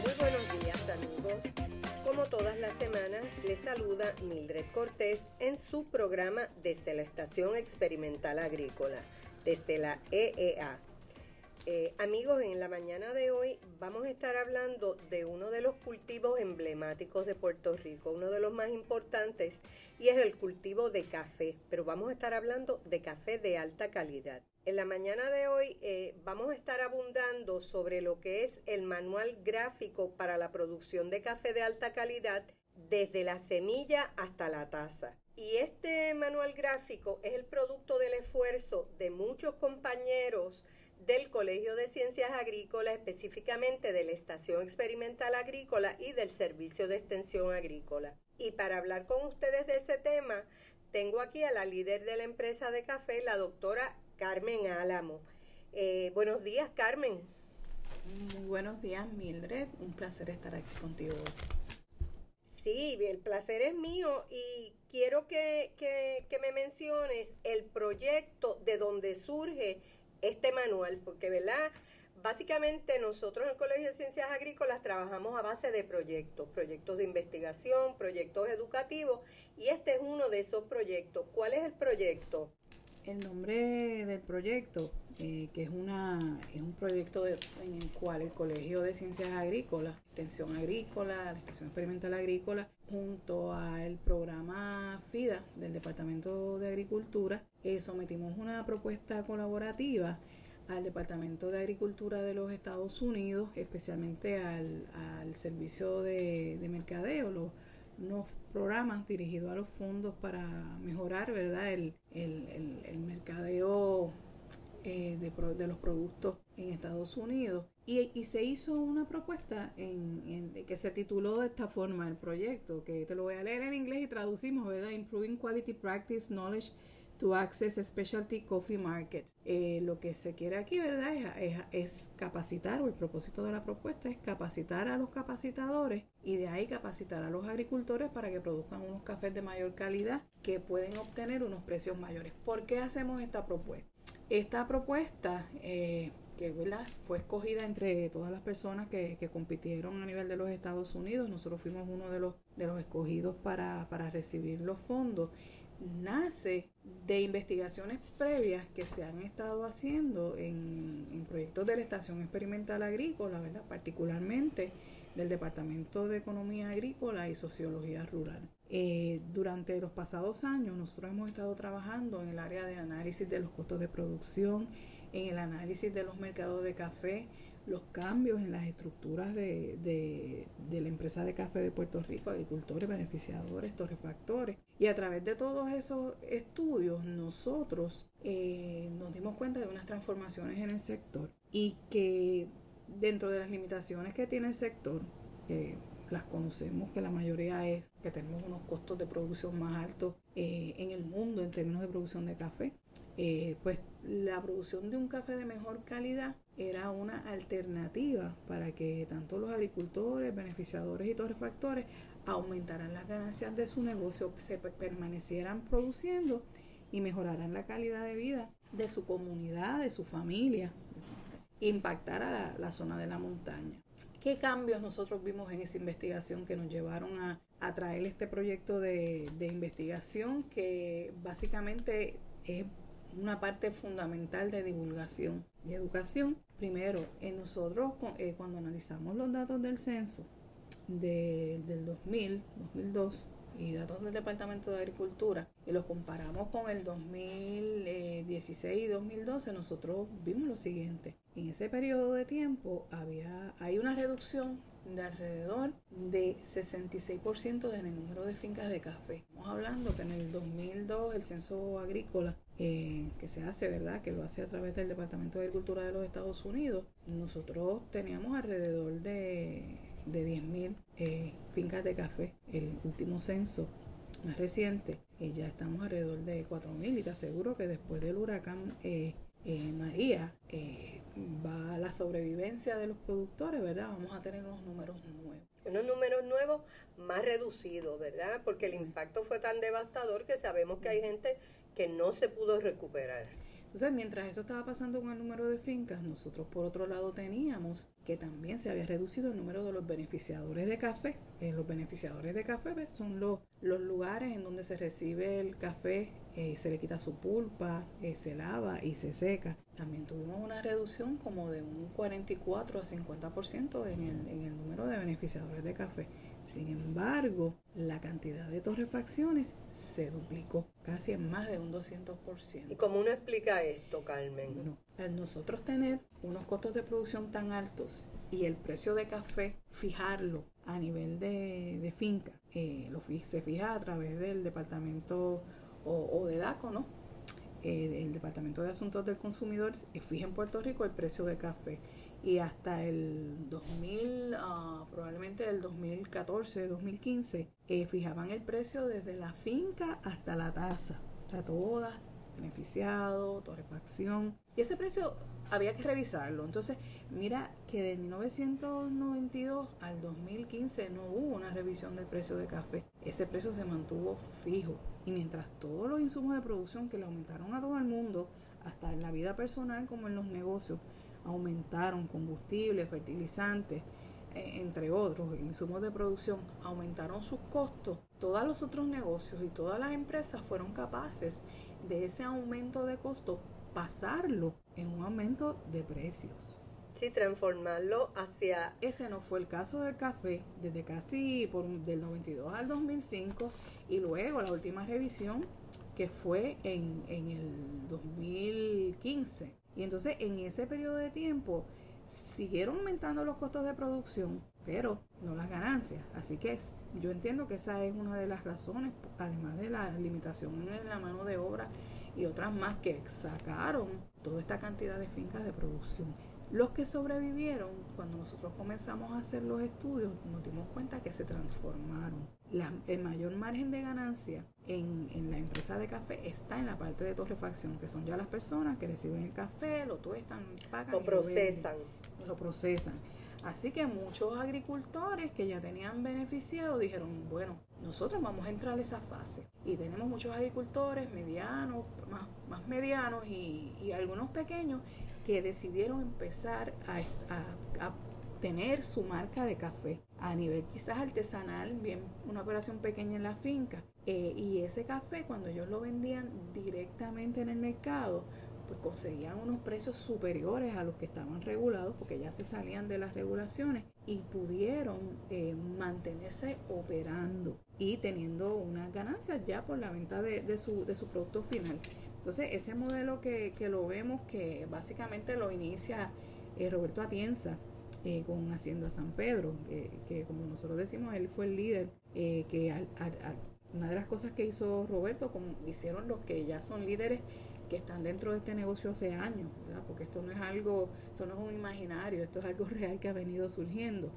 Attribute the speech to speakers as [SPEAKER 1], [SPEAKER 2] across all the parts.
[SPEAKER 1] Muy buenos días amigos. Como todas las semanas, les saluda Mildred Cortés en su programa desde la Estación Experimental Agrícola, desde la EEA. Eh, amigos, en la mañana de hoy vamos a estar hablando de uno de los cultivos emblemáticos de Puerto Rico, uno de los más importantes, y es el cultivo de café, pero vamos a estar hablando de café de alta calidad. En la mañana de hoy eh, vamos a estar abundando sobre lo que es el manual gráfico para la producción de café de alta calidad desde la semilla hasta la taza. Y este manual gráfico es el producto del esfuerzo de muchos compañeros del Colegio de Ciencias Agrícolas, específicamente de la Estación Experimental Agrícola y del Servicio de Extensión Agrícola. Y para hablar con ustedes de ese tema, tengo aquí a la líder de la empresa de café, la doctora Carmen Álamo. Eh, buenos días, Carmen.
[SPEAKER 2] Muy buenos días, Mildred. Un placer estar aquí contigo.
[SPEAKER 1] Sí, el placer es mío y quiero que, que, que me menciones el proyecto de donde surge este manual, porque, ¿verdad? Básicamente nosotros en el Colegio de Ciencias Agrícolas trabajamos a base de proyectos, proyectos de investigación, proyectos educativos, y este es uno de esos proyectos. ¿Cuál es el proyecto?
[SPEAKER 2] El nombre del proyecto, eh, que es, una, es un proyecto en el cual el Colegio de Ciencias Agrícolas, Extensión Agrícola, la Estación Experimental Agrícola, junto al programa FIDA del Departamento de Agricultura, eh, sometimos una propuesta colaborativa al Departamento de Agricultura de los Estados Unidos, especialmente al, al Servicio de, de Mercadeo, los, unos programas dirigidos a los fondos para mejorar ¿verdad? El, el, el, el mercadeo eh, de, los productos en Estados Unidos. Y, se hizo una propuesta en, que se tituló de esta forma el proyecto, que te lo voy a leer en inglés y traducimos, ¿verdad? Improving Quality Practice Knowledge to access specialty coffee markets. Eh, lo que se quiere aquí, ¿verdad? Es, es, es, capacitar, o el propósito de la propuesta es capacitar a los capacitadores y de ahí capacitar a los agricultores para que produzcan unos cafés de mayor calidad que pueden obtener unos precios mayores. ¿Por qué hacemos esta propuesta? Esta propuesta eh, que ¿verdad? fue escogida entre todas las personas que, que, compitieron a nivel de los Estados Unidos, nosotros fuimos uno de los, de los escogidos para, para recibir los fondos nace de investigaciones previas que se han estado haciendo en, proyectos de la Estación Experimental Agrícola, ¿verdad? particularmente del Departamento de Economía Agrícola y Sociología Rural. Eh, durante los pasados años nosotros hemos estado trabajando en el área de análisis de los costos de producción, en el análisis de los mercados de café, los cambios en las estructuras de, de, de, la empresa de café de Puerto Rico, agricultores, beneficiadores, torrefactores. Y a través de todos esos estudios nosotros eh, nos dimos cuenta de unas transformaciones en el sector y que dentro de las limitaciones que tiene el sector, que las conocemos, que la mayoría es que tenemos unos costos de producción más altos eh, en el mundo en términos de producción de café, eh, pues la producción de un café de mejor calidad era una alternativa para que tanto los agricultores, beneficiadores y torrefactores aumentaran las ganancias de su negocio, se permanecieran produciendo y mejoraran la calidad de vida de su comunidad, de su familia, impactar la zona de la montaña. ¿Qué cambios nosotros vimos en esa investigación que nos llevaron a, a traer este proyecto de, de investigación que básicamente es una parte fundamental de divulgación y educación. Primero, en nosotros eh, cuando analizamos los datos del censo de, del 2000, 2002 y datos del Departamento de Agricultura y los comparamos con el 2016 y 2012, nosotros vimos lo siguiente. En ese periodo de tiempo había, hay una reducción de alrededor de 66% en el número de fincas de café. Estamos hablando que en el 2002 el censo agrícola eh, que se hace, ¿verdad? Que lo hace a través del Departamento de Agricultura de los Estados Unidos, nosotros teníamos alrededor de, de 10.000 eh, fincas de café. El último censo más reciente, eh, ya estamos alrededor de 4.000 y te aseguro que después del huracán eh, eh, María, eh, va la sobrevivencia de los productores, ¿verdad? Vamos a tener unos números nuevos.
[SPEAKER 1] Unos números nuevos más reducidos, ¿verdad? Porque el impacto fue tan devastador que sabemos que hay gente que no se pudo recuperar.
[SPEAKER 2] Entonces, mientras eso estaba pasando con el número de fincas, nosotros por otro lado teníamos que también se había reducido el número de los beneficiadores de café. Eh, los beneficiadores de café son los, los lugares en donde se recibe el café, eh, se le quita su pulpa, eh, se lava y se seca. También tuvimos una reducción como de un 44 a 50% en el, en el número de beneficiadores de café. Sin embargo, la cantidad de torrefacciones se duplicó, casi en más de un 200%.
[SPEAKER 1] ¿Y cómo uno explica esto, Carmen?
[SPEAKER 2] Bueno, al nosotros tener unos costos de producción tan altos y el precio de café fijarlo a nivel de, finca, eh, lo, se fija a través del departamento o, de DACO, ¿no? Eh, el Departamento de Asuntos del Consumidor eh, fija en Puerto Rico el precio de café y hasta el 2000, ah, probablemente el 2014, 2015, eh, fijaban el precio desde la finca hasta la taza, o sea, todas, beneficiado, torrefacción, y ese precio había que revisarlo. Entonces, mira que de 1992 al 2015 no hubo una revisión del precio de café. Ese precio se mantuvo fijo. Y mientras todos los insumos de producción que le aumentaron a todo el mundo, hasta en la vida personal como en los negocios, aumentaron combustibles, fertilizantes, eh, entre otros insumos de producción, aumentaron sus costos, todos los otros negocios y todas las empresas fueron capaces de ese aumento de costos pasarlo en un aumento de precios.
[SPEAKER 1] Sí, transformarlo hacia...
[SPEAKER 2] Ese no fue el caso del café desde casi por, del 92 al 2005 y luego la última revisión que fue en, en el 2015 y entonces en ese periodo de tiempo siguieron aumentando los costos de producción, pero no las ganancias. Así que yo entiendo que esa es una de las razones, además de la limitación en la mano de obra y otras más que sacaron toda esta cantidad de fincas de producción. Los que sobrevivieron, cuando nosotros comenzamos a hacer los estudios, nos dimos cuenta que se transformaron. el mayor margen de ganancia en, en, la empresa de café está en la parte de torrefacción, que son ya las personas que reciben el café, lo tuestan, pagan.
[SPEAKER 1] Lo procesan.
[SPEAKER 2] Lo, procesan. Así que muchos agricultores que ya tenían beneficiado dijeron, bueno, nosotros vamos a entrar a esa fase. Y tenemos muchos agricultores medianos, más, más medianos y, y algunos pequeños que decidieron empezar a, tener su marca de café a nivel quizás artesanal, bien una operación pequeña en la finca. Eh, y ese café cuando ellos lo vendían directamente en el mercado, pues conseguían unos precios superiores a los que estaban regulados porque ya se salían de las regulaciones y pudieron eh, mantenerse operando y teniendo unas ganancias ya por la venta de, su, de su producto final. Entonces, ese modelo que, lo vemos, que básicamente lo inicia eh, Roberto Atienza eh, con Hacienda San Pedro, que como nosotros decimos, él fue el líder, eh, que una de las cosas que hizo Roberto, como hicieron los que ya son líderes que están dentro de este negocio hace años, porque esto no es algo, esto no es un imaginario, esto es algo real que ha venido surgiendo.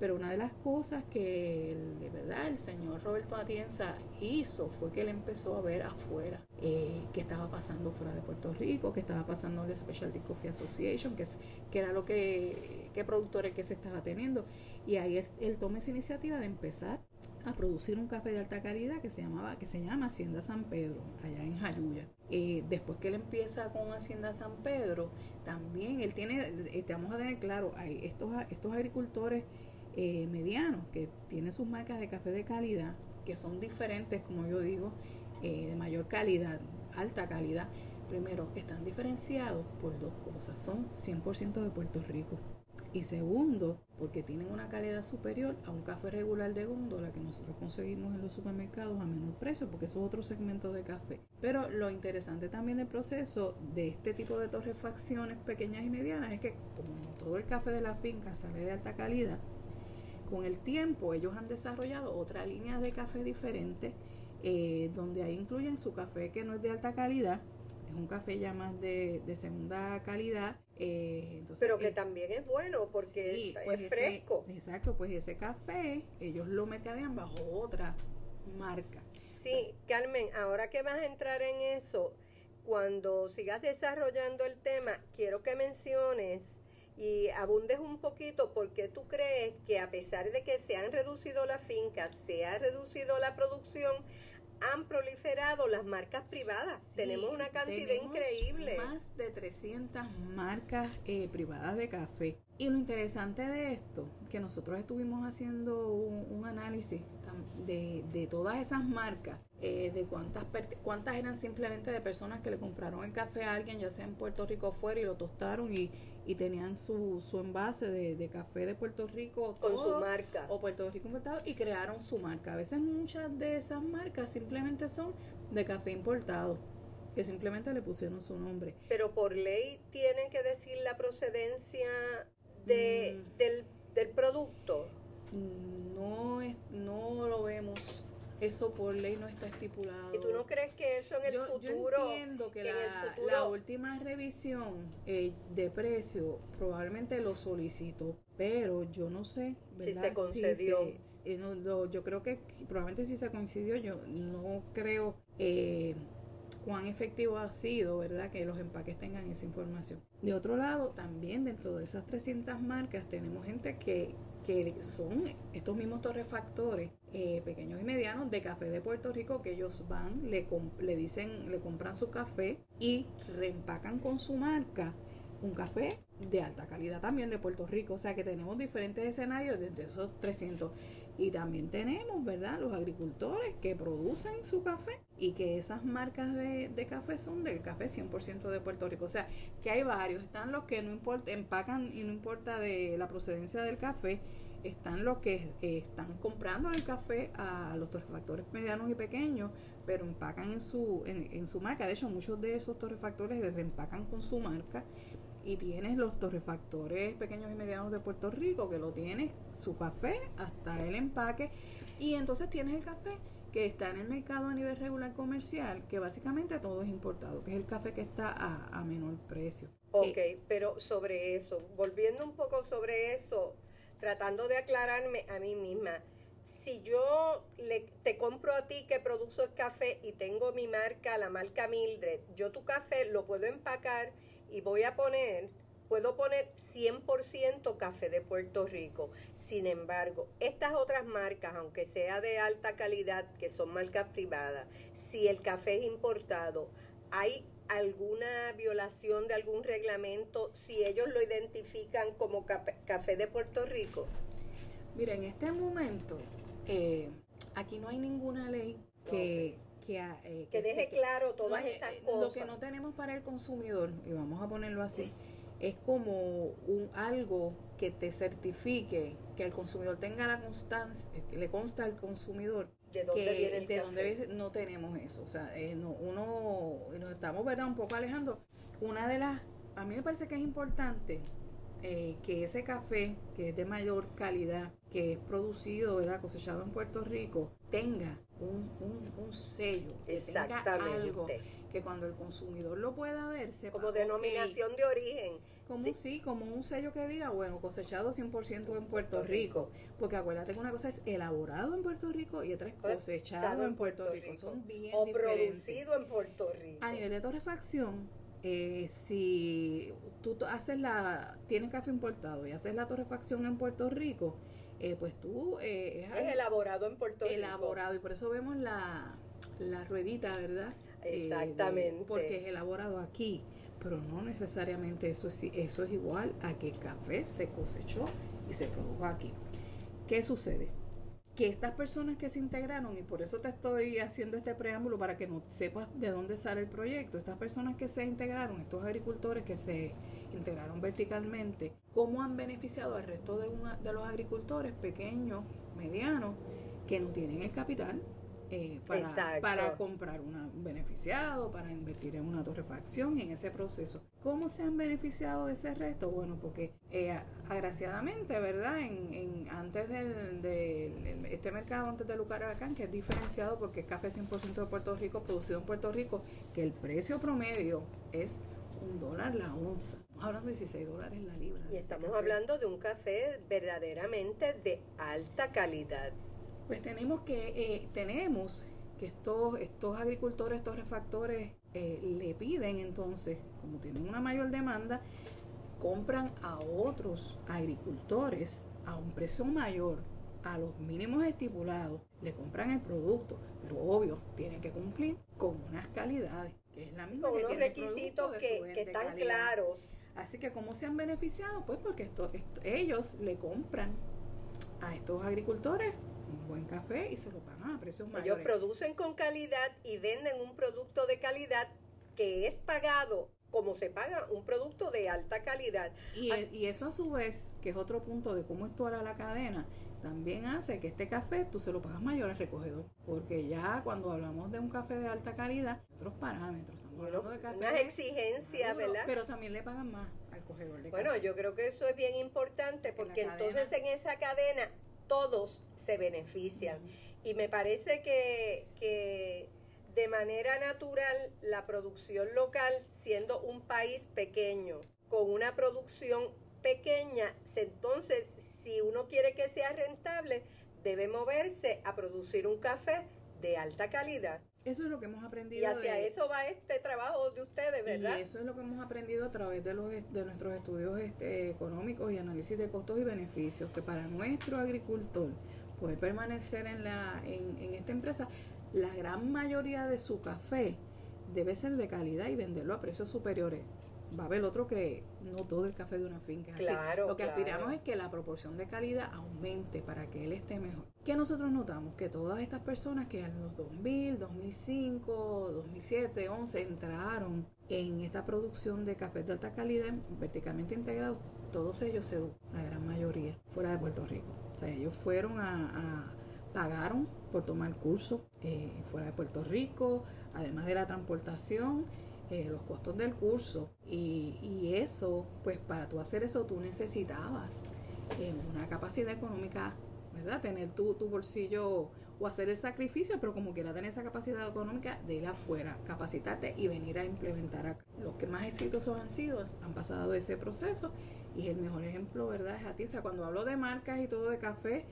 [SPEAKER 2] Pero una de las cosas que de verdad el señor Roberto Atienza hizo fue que él empezó a ver afuera eh, qué estaba pasando fuera de Puerto Rico, qué estaba pasando en la Specialty Coffee Association, que, es, era lo que, qué productores que se estaba teniendo. Y ahí él toma esa iniciativa de empezar a producir un café de alta calidad que se llamaba que se llama Hacienda San Pedro allá en Jayuya eh, después que él empieza con Hacienda San Pedro también él tiene eh, vamos a tener claro hay estos estos agricultores eh, que tienen sus marcas de café de calidad, que son diferentes, como yo digo, eh, de mayor calidad, alta calidad. Primero, están diferenciados por dos cosas, son 100% de Puerto Rico. Y segundo, porque tienen una calidad superior a un café regular de góndola que nosotros conseguimos en los supermercados a menor precio, porque eso es otro segmento de café. Pero lo interesante también del proceso de este tipo de torrefacciones pequeñas y medianas es que como todo el café de la finca sale de alta calidad, con el tiempo ellos han desarrollado otra línea de café diferente, eh, donde ahí incluyen su café que no es de alta calidad, es un café ya más de, segunda calidad.
[SPEAKER 1] Eh, Pero que eh, también es bueno porque pues es fresco.
[SPEAKER 2] exacto, pues ese café ellos lo mercadean bajo otra marca.
[SPEAKER 1] Sí, Carmen, ahora que vas a entrar en eso, cuando sigas desarrollando el tema, quiero que menciones y abundes un poquito porque tú crees que a pesar de que se han reducido las fincas, se ha reducido la producción, han proliferado las marcas privadas. tenemos una cantidad increíble.
[SPEAKER 2] Más de 300 marcas eh, privadas de café. Y lo interesante de esto, que nosotros estuvimos haciendo un, análisis de, de, todas esas marcas, eh, de cuántas, cuántas eran simplemente de personas que le compraron el café a alguien, ya sea en Puerto Rico o fuera, y lo tostaron y, y tenían su, su envase de, café de Puerto Rico
[SPEAKER 1] con su marca
[SPEAKER 2] o Puerto Rico importado y crearon su marca. A veces muchas de esas marcas simplemente son de café importado que simplemente le pusieron su nombre.
[SPEAKER 1] Pero por ley tienen que decir la procedencia de, mm. del, del producto.
[SPEAKER 2] No, es, no lo vemos eso por ley no está estipulado.
[SPEAKER 1] ¿Y tú no crees que eso en el futuro?
[SPEAKER 2] Yo entiendo que, la, última revisión eh, de precio probablemente lo solicitó, pero yo no sé.
[SPEAKER 1] Si se concedió.
[SPEAKER 2] Eh, yo creo que probablemente si se concedió, yo no creo eh, cuán efectivo ha sido, ¿verdad? Que los empaques tengan esa información. De otro lado, también dentro de esas 300 marcas tenemos gente que que son estos mismos torrefactores eh, pequeños y medianos de café de Puerto Rico que ellos van, le, le dicen, le compran su café y reempacan con su marca un café de alta calidad también de Puerto Rico. O sea que tenemos diferentes escenarios desde esos 300. Y también tenemos, ¿verdad?, los agricultores que producen su café y que esas marcas de, café son del café 100% de Puerto Rico. O sea, que hay varios. Están los que no importa, empacan y no importa de la procedencia del café. Están los que eh, están comprando el café a los torrefactores medianos y pequeños, pero empacan en su, en, su marca. De hecho, muchos de esos torrefactores les reempacan con su marca y tienes los torrefactores pequeños y medianos de Puerto Rico que lo tienes su café hasta el empaque. Y entonces tienes el café que está en el mercado a nivel regular comercial que básicamente todo es importado que es el café que está a, menor precio.
[SPEAKER 1] Ok pero sobre eso volviendo un poco sobre eso tratando de aclararme a mí misma si yo le, te compro a ti que produzo el café y tengo mi marca, la marca Mildred, yo tu café lo puedo empacar y voy a poner, puedo poner 100% café de Puerto Rico. Sin embargo, estas otras marcas, aunque sea de alta calidad, que son marcas privadas, si el café es importado, hay alguna violación de algún reglamento si ellos lo identifican como café de Puerto Rico?
[SPEAKER 2] Mira, en este momento, eh, aquí no hay ninguna ley que,
[SPEAKER 1] eh, que, deje claro todas esas cosas.
[SPEAKER 2] Lo que no tenemos para el consumidor, y vamos a ponerlo así, es como un algo que te certifique que el consumidor tenga la constancia, que le consta al consumidor
[SPEAKER 1] de dónde viene el
[SPEAKER 2] de dónde no tenemos eso, o sea, eh, no, uno nos estamos verdad un poco alejando. Una de las, a mí me parece que es importante eh, que ese café que es de mayor calidad, que es producido, ¿verdad? cosechado en Puerto Rico, tenga un, un, sello, que tenga algo que cuando el consumidor lo pueda ver, sepa,
[SPEAKER 1] como denominación de origen.
[SPEAKER 2] Como sí, como un sello que diga, bueno, cosechado 100% en Puerto Rico, porque acuérdate que una cosa es elaborado en Puerto Rico y otra es cosechado en Puerto, Rico. son bien
[SPEAKER 1] o producido en Puerto Rico.
[SPEAKER 2] A nivel de torrefacción, eh, si tú haces la, tienes café importado y haces la torrefacción en Puerto Rico, eh, pues tú...
[SPEAKER 1] Eh, es, elaborado en Puerto
[SPEAKER 2] Rico. Elaborado, y por eso vemos la, la ruedita, ¿verdad?
[SPEAKER 1] Exactamente.
[SPEAKER 2] porque es elaborado aquí, pero no necesariamente eso es, eso es igual a que el café se cosechó y se produjo aquí. ¿Qué sucede? Que estas personas que se integraron, y por eso te estoy haciendo este preámbulo para que no sepas de dónde sale el proyecto, estas personas que se integraron, estos agricultores que se integraron verticalmente, ¿cómo han beneficiado al resto de, de los agricultores pequeños, medianos, que no tienen el capital eh, para, para, comprar un beneficiado, para invertir en una torrefacción y en ese proceso. ¿Cómo se han beneficiado de ese resto? Bueno, porque eh, agraciadamente, ¿verdad? En, en antes del, de este mercado, antes de Lucaracán, que es diferenciado porque es café 100% de Puerto Rico, producido en Puerto Rico, que el precio promedio es un dólar la onza. Estamos hablando de 16 dólares la libra.
[SPEAKER 1] Y estamos hablando de un café verdaderamente de alta calidad
[SPEAKER 2] pues tenemos que, eh, tenemos que estos, estos agricultores, estos refactores eh, le piden entonces, como tienen una mayor demanda, compran a otros agricultores a un precio mayor, a los mínimos estipulados, le compran el producto, pero obvio, tienen que cumplir con unas calidades, que es la misma
[SPEAKER 1] con
[SPEAKER 2] que
[SPEAKER 1] unos requisitos que, que están claros.
[SPEAKER 2] Así que, ¿cómo se han beneficiado? Pues porque esto, ellos le compran a estos agricultores un buen café y se lo pagan a precios mayores.
[SPEAKER 1] Ellos producen con calidad y venden un producto de calidad que es pagado como se paga un producto de alta calidad.
[SPEAKER 2] Y, e, y eso a su vez, que es otro punto de cómo esto hará la cadena, también hace que este café tú se lo pagas mayor al recogedor. Porque ya cuando hablamos de un café de alta calidad, otros parámetros. Estamos hablando de café
[SPEAKER 1] unas exigencias, ¿verdad?
[SPEAKER 2] Pero también le pagan más al cogedor de
[SPEAKER 1] Bueno, yo creo que eso es bien importante porque entonces en esa cadena todos se benefician. Y me parece que, que de manera natural la producción local, siendo un país pequeño, con una producción pequeña, entonces si uno quiere que sea rentable, debe moverse a producir un café de alta calidad.
[SPEAKER 2] Eso es lo que hemos aprendido.
[SPEAKER 1] Y hacia eso va este trabajo de ustedes, ¿verdad?
[SPEAKER 2] Y eso es lo que hemos aprendido a través de, los, de nuestros estudios este, económicos y análisis de costos y beneficios, que para nuestro agricultor poder permanecer en, la, en, en esta empresa, la gran mayoría de su café debe ser de calidad y venderlo a precios superiores va a haber otro que no todo el café de una finca.
[SPEAKER 1] Claro,
[SPEAKER 2] Lo que aspiramos es que la proporción de calidad aumente para que él esté mejor. ¿Qué nosotros notamos? Que todas estas personas que en los 2000, 2005, 2007, 2011 entraron en esta producción de café de alta calidad verticalmente integrados, todos ellos se la gran mayoría, fuera de Puerto Rico. O sea, ellos fueron a, pagaron por tomar curso eh, fuera de Puerto Rico, además de la transportación eh, los costos del curso. Y, y, eso, pues para tú hacer eso, tú necesitabas eh, una capacidad económica, ¿verdad? Tener tu, tu bolsillo o hacer el sacrificio, pero como quiera tener esa capacidad económica de ir afuera, capacitarte y venir a implementar acá. Los que más exitosos han sido, han pasado ese proceso y el mejor ejemplo, ¿verdad? Es Atienza. Cuando hablo de marcas y todo de café,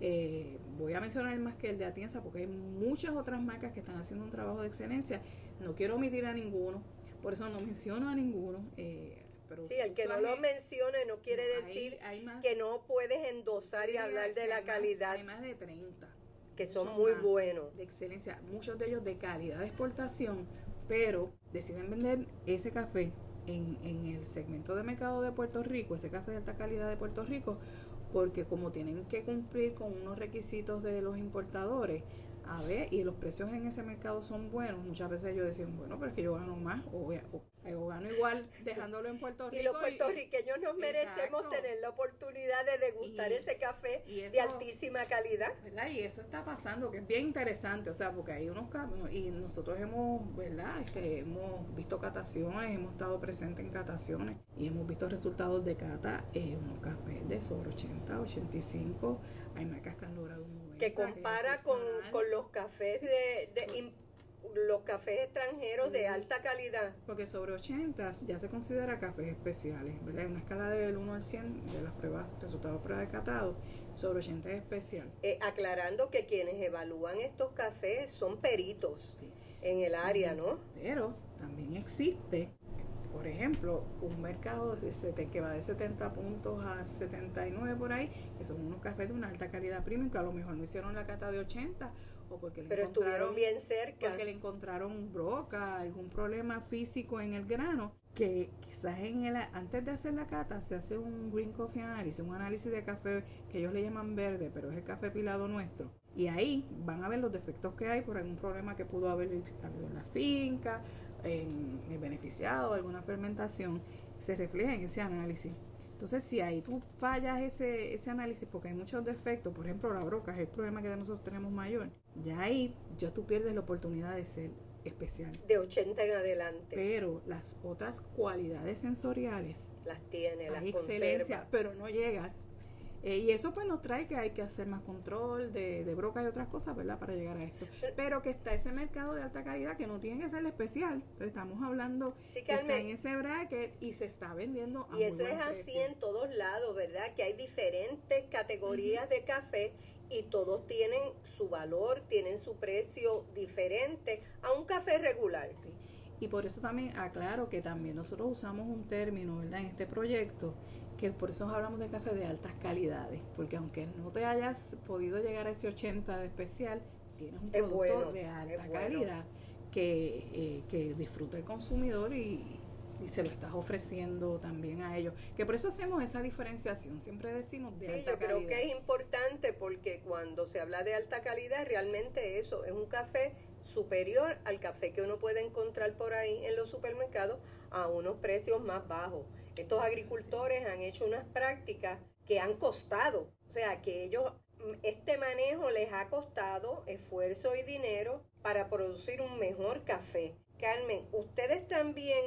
[SPEAKER 2] eh, voy a mencionar más que el de Atienza porque hay muchas otras marcas que están haciendo un trabajo de excelencia no quiero omitir a ninguno, por eso no menciono a ninguno. Eh, pero
[SPEAKER 1] sí, el que no lo mencione no quiere decir que no puedes endosar y hablar de la calidad.
[SPEAKER 2] Hay más de 30.
[SPEAKER 1] Que son, muy buenos.
[SPEAKER 2] De excelencia, muchos de ellos de calidad de exportación, pero deciden vender ese café en, en el segmento de mercado de Puerto Rico, ese café de alta calidad de Puerto Rico, porque como tienen que cumplir con unos requisitos de los importadores, a ver, y los precios en ese mercado son buenos. Muchas veces yo decía, bueno, pero es que yo gano más o, o, gano igual dejándolo en Puerto Rico.
[SPEAKER 1] Y los puertorriqueños nos merecemos tener la oportunidad de degustar ese café de altísima calidad.
[SPEAKER 2] ¿Verdad? Y eso está pasando, que es bien interesante, o sea, porque hay unos cambios y nosotros hemos, ¿verdad? Este, hemos visto cataciones, hemos estado presentes en cataciones y hemos visto resultados de cata en unos cafés de sobre 80, 85, hay marcas que han logrado un
[SPEAKER 1] que compara con, los cafés de, los cafés extranjeros de alta calidad.
[SPEAKER 2] Porque sobre 80 ya se considera cafés especiales, ¿verdad? En una escala del 1 al 100 de las pruebas, resultados de prueba de catado, sobre 80 es especial.
[SPEAKER 1] Eh, aclarando que quienes evalúan estos cafés son peritos en el área, ¿no?
[SPEAKER 2] Pero también existe por ejemplo, un mercado de que va de 70 puntos a 79 por ahí, que son unos cafés de una alta calidad premium, que a lo mejor no hicieron la cata de 80 o porque le
[SPEAKER 1] Pero estuvieron bien cerca.
[SPEAKER 2] Porque le encontraron broca, algún problema físico en el grano, que quizás en el, antes de hacer la cata se hace un green coffee analysis, un análisis de café que ellos le llaman verde, pero es el café pilado nuestro. Y ahí van a ver los defectos que hay por algún problema que pudo haber habido en la finca, en el beneficiado, alguna fermentación, se refleja en ese análisis. Entonces, si ahí tú fallas ese, ese análisis porque hay muchos defectos, por ejemplo, la broca es el problema que nosotros tenemos mayor, ya ahí ya tú pierdes la oportunidad de ser especial.
[SPEAKER 1] De 80 en adelante.
[SPEAKER 2] Pero las otras cualidades sensoriales
[SPEAKER 1] las tiene, las
[SPEAKER 2] excelencia, pero no llegas eh, y eso pues nos trae que hay que hacer más control de, de broca y otras cosas, ¿verdad? Para llegar a esto. Pero que está ese mercado de alta calidad que no tiene que ser especial. Entonces estamos hablando que está en ese bracket y se está vendiendo
[SPEAKER 1] a Y eso es así en todos lados, ¿verdad? Que hay diferentes categorías de café y todos tienen su valor, tienen su precio diferente a un café regular.
[SPEAKER 2] Y por eso también aclaro que también nosotros usamos un término, ¿verdad? En este proyecto, que por eso hablamos de café de altas calidades, porque aunque no te hayas podido llegar a ese 80 de especial, tienes un producto de alta calidad que, eh, que disfruta el consumidor y, y se lo estás ofreciendo también a ellos. Que por eso hacemos esa diferenciación, siempre decimos de
[SPEAKER 1] sí, yo creo que es importante porque cuando se habla de alta calidad, realmente eso es un café superior al café que uno puede encontrar por ahí en los supermercados a unos precios más bajos. Estos agricultores han hecho unas prácticas que han costado, o sea, que ellos este manejo les ha costado esfuerzo y dinero para producir un mejor café. Carmen, ustedes también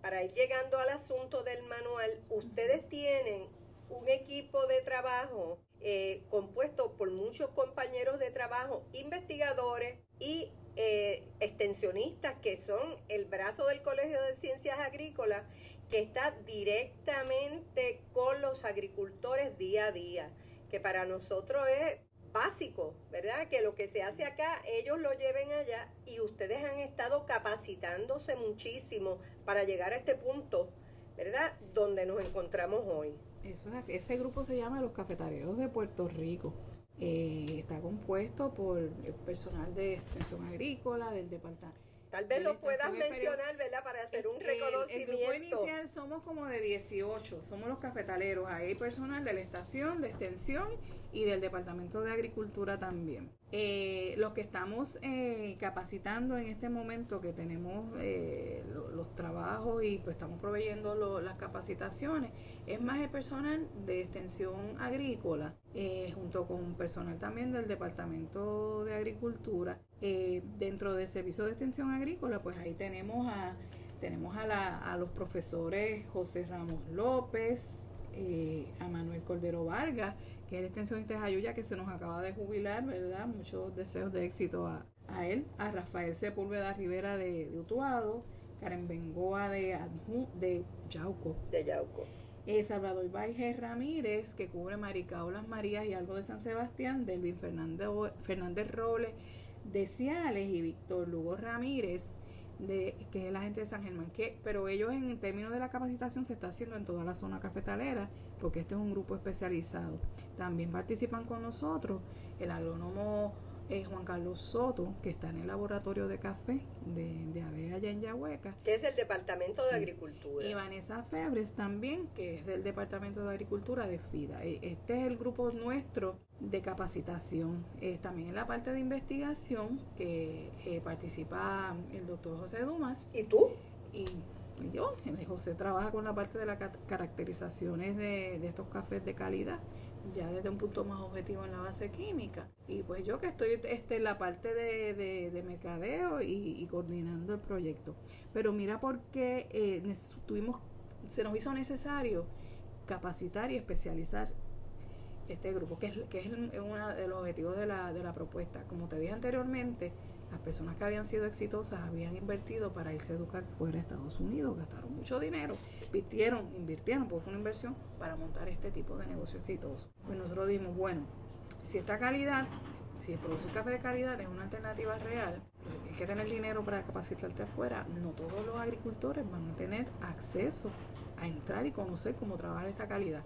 [SPEAKER 1] para ir llegando al asunto del manual, ustedes tienen un equipo de trabajo eh, compuesto por muchos compañeros de trabajo, investigadores y eh, extensionistas que son el brazo del Colegio de Ciencias Agrícolas que está directamente con los agricultores día a día, que para nosotros es básico, ¿verdad? Que lo que se hace acá, ellos lo lleven allá y ustedes han estado capacitándose muchísimo para llegar a este punto, ¿verdad? Donde nos encontramos hoy.
[SPEAKER 2] Eso es así. Ese grupo se llama Los Cafetaleros de Puerto Rico. Eh, está compuesto por personal de extensión agrícola del departamento
[SPEAKER 1] Tal vez lo puedas mencionar, ¿verdad? Para hacer un reconocimiento.
[SPEAKER 2] El, grupo inicial somos como de 18, somos los cafetaleros. hay personal de la estación, de extensión y del Departamento de Agricultura también. Eh, los que estamos eh, capacitando en este momento, que tenemos eh, los trabajos y pues estamos proveyendo las capacitaciones, es más el personal de extensión agrícola, junto con personal también del Departamento de Agricultura. Dentro del servicio de extensión agrícola, pues ahí tenemos a, tenemos a, la, a los profesores José Ramos López, a Manuel Cordero Vargas, que es la extensionista de Jayuya que se nos acaba de jubilar, ¿verdad? Muchos deseos de éxito a, él, a Rafael Sepúlveda Rivera de, Utuado, Karen Bengoa de, de Yauco.
[SPEAKER 1] De Yauco.
[SPEAKER 2] Eh, Salvador Baije Ramírez, que cubre Maricaulas Marías y algo de San Sebastián, Delvin Fernández, Fernández Robles de Ciales y Víctor Lugo Ramírez, de, que es la gente de San Germán, que, pero ellos en términos de la capacitación se está haciendo en toda la zona cafetalera, porque este es un grupo especializado. También participan con nosotros el agrónomo eh, Juan Carlos Soto, que está en el laboratorio de café de, de AVE allá en Yahueca.
[SPEAKER 1] Que es del Departamento de Agricultura.
[SPEAKER 2] Y Vanessa Febres también, que es del Departamento de Agricultura de FIDA. E, este es el grupo nuestro de capacitación. Es también en la parte de investigación que eh, participa el doctor José Dumas.
[SPEAKER 1] ¿Y tú?
[SPEAKER 2] Y yo, José trabaja con la parte de las caracterizaciones de, de estos cafés de calidad ya desde un punto más objetivo en la base química. Y pues yo que estoy este, en la parte de, de, mercadeo y, coordinando el proyecto. Pero mira por qué eh, tuvimos, se nos hizo necesario capacitar y especializar este grupo, que es, que es uno de los objetivos de la, de la propuesta. Como te dije anteriormente, las personas que habían sido exitosas habían invertido para irse a educar fuera de Estados Unidos, gastaron mucho dinero, invirtieron, invirtieron, pues fue una inversión para montar este tipo de negocio exitoso. Pues nosotros dijimos, bueno, si esta calidad, si producir café de calidad es una alternativa real, pues hay que tener dinero para capacitarte afuera, no todos los agricultores van a tener acceso a entrar y conocer cómo trabajar esta calidad.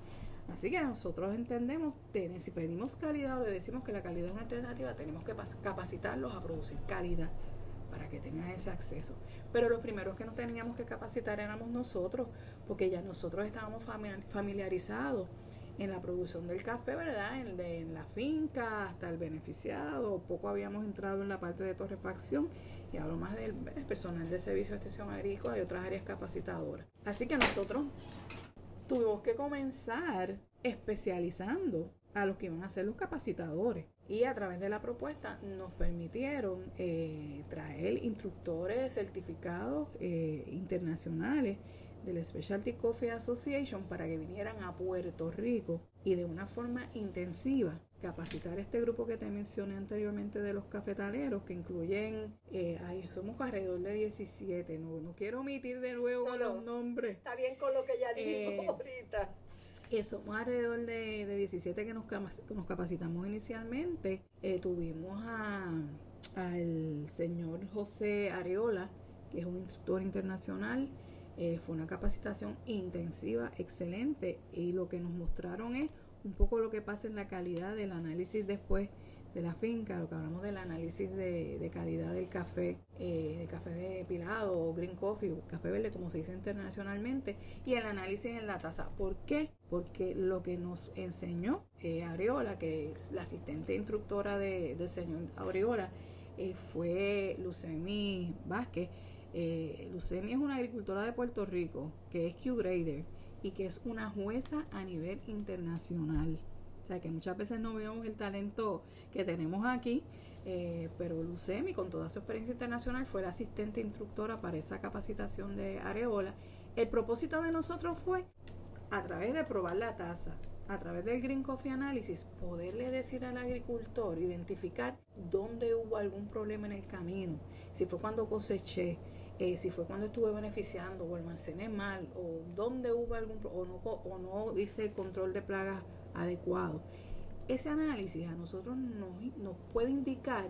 [SPEAKER 2] Así que nosotros entendemos, tener, si pedimos calidad o le decimos que la calidad es una alternativa, tenemos que capacitarlos a producir calidad para que tengan ese acceso. Pero los primeros que nos teníamos que capacitar éramos nosotros, porque ya nosotros estábamos familiarizados en la producción del café, ¿verdad? En, de, en la finca hasta el beneficiado, poco habíamos entrado en la parte de torrefacción y hablo más del personal de servicio de extensión agrícola y otras áreas capacitadoras. Así que nosotros tuvimos que comenzar especializando a los que iban a ser los capacitadores. Y a través de la propuesta nos permitieron eh, traer instructores certificados eh, internacionales del Specialty Coffee Association para que vinieran a Puerto Rico y de una forma intensiva capacitar este grupo que te mencioné anteriormente de los cafetaleros, que incluyen, eh, somos alrededor de 17, no, no quiero omitir de nuevo los nombres.
[SPEAKER 1] Está bien con lo que ya dijimos ahorita.
[SPEAKER 2] somos alrededor de, 17 que nos, nos capacitamos inicialmente. Eh, tuvimos al señor José Areola, que es un instructor internacional. Eh, fue una capacitación intensiva, excelente, y lo que nos mostraron es un poco lo que pasa en la calidad del análisis después de la finca, lo que hablamos del análisis de, calidad del café, eh, de café de pilado o green coffee, café verde como se dice internacionalmente, y el análisis en la taza. ¿Por qué? Porque lo que nos enseñó eh, Aureola, que es la asistente instructora de, del señor Aureola, eh, fue Lucemi Vázquez. Eh, es una agricultora de Puerto Rico que es Q-Grader y que es una jueza a nivel internacional sea, que muchas veces no vemos el talento que tenemos aquí, eh, pero Lucemi, con toda su experiencia internacional, fue la asistente instructora para esa capacitación de Areola. El propósito de nosotros fue, a través de probar la taza, a través del Green Coffee Analysis, poderle decir al agricultor, identificar dónde hubo algún problema en el camino, si fue cuando coseché, eh, si fue cuando estuve beneficiando o almacené mal, o dónde hubo algún o no, o no hice el control de plagas adecuado. Ese análisis a nosotros nos, puede indicar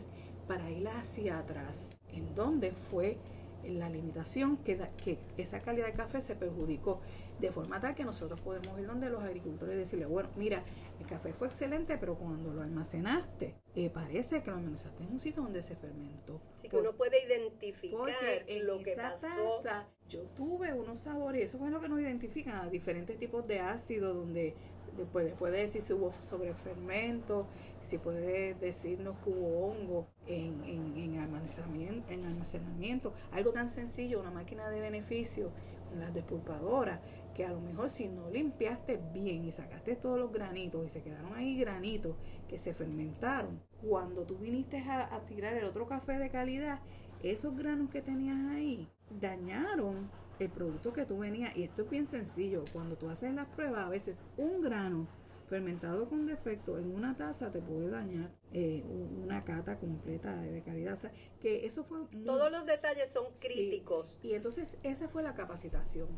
[SPEAKER 2] para ir hacia atrás, en dónde fue la limitación que, que esa calidad de café se perjudicó, de forma tal que nosotros podemos ir donde los agricultores y decirle, bueno, mira, el café fue excelente, pero cuando lo almacenaste, eh, parece que lo almacenaste en un sitio donde se fermentó.
[SPEAKER 1] Así que uno puede identificar en lo que
[SPEAKER 2] esa Taza, yo tuve unos sabores, y eso fue lo que nos identifican a diferentes tipos de ácido, donde puede, puede decir si hubo sobrefermento, si puede decirnos que hubo hongo en, en, en, almacenamiento, en almacenamiento. Algo tan sencillo, una máquina de beneficio, una despulpadora, que a lo mejor si no limpiaste bien y sacaste todos los granitos y se quedaron ahí granitos que se fermentaron, cuando tú viniste a, a tirar el otro café de calidad, esos granos que tenías ahí dañaron el producto que tú venías, y esto es bien sencillo, cuando tú haces las pruebas, a veces un grano fermentado con defecto en una taza te puede dañar eh, una cata completa de, calidad. que eso fue...
[SPEAKER 1] Todos los detalles son críticos.
[SPEAKER 2] Y entonces esa fue la capacitación.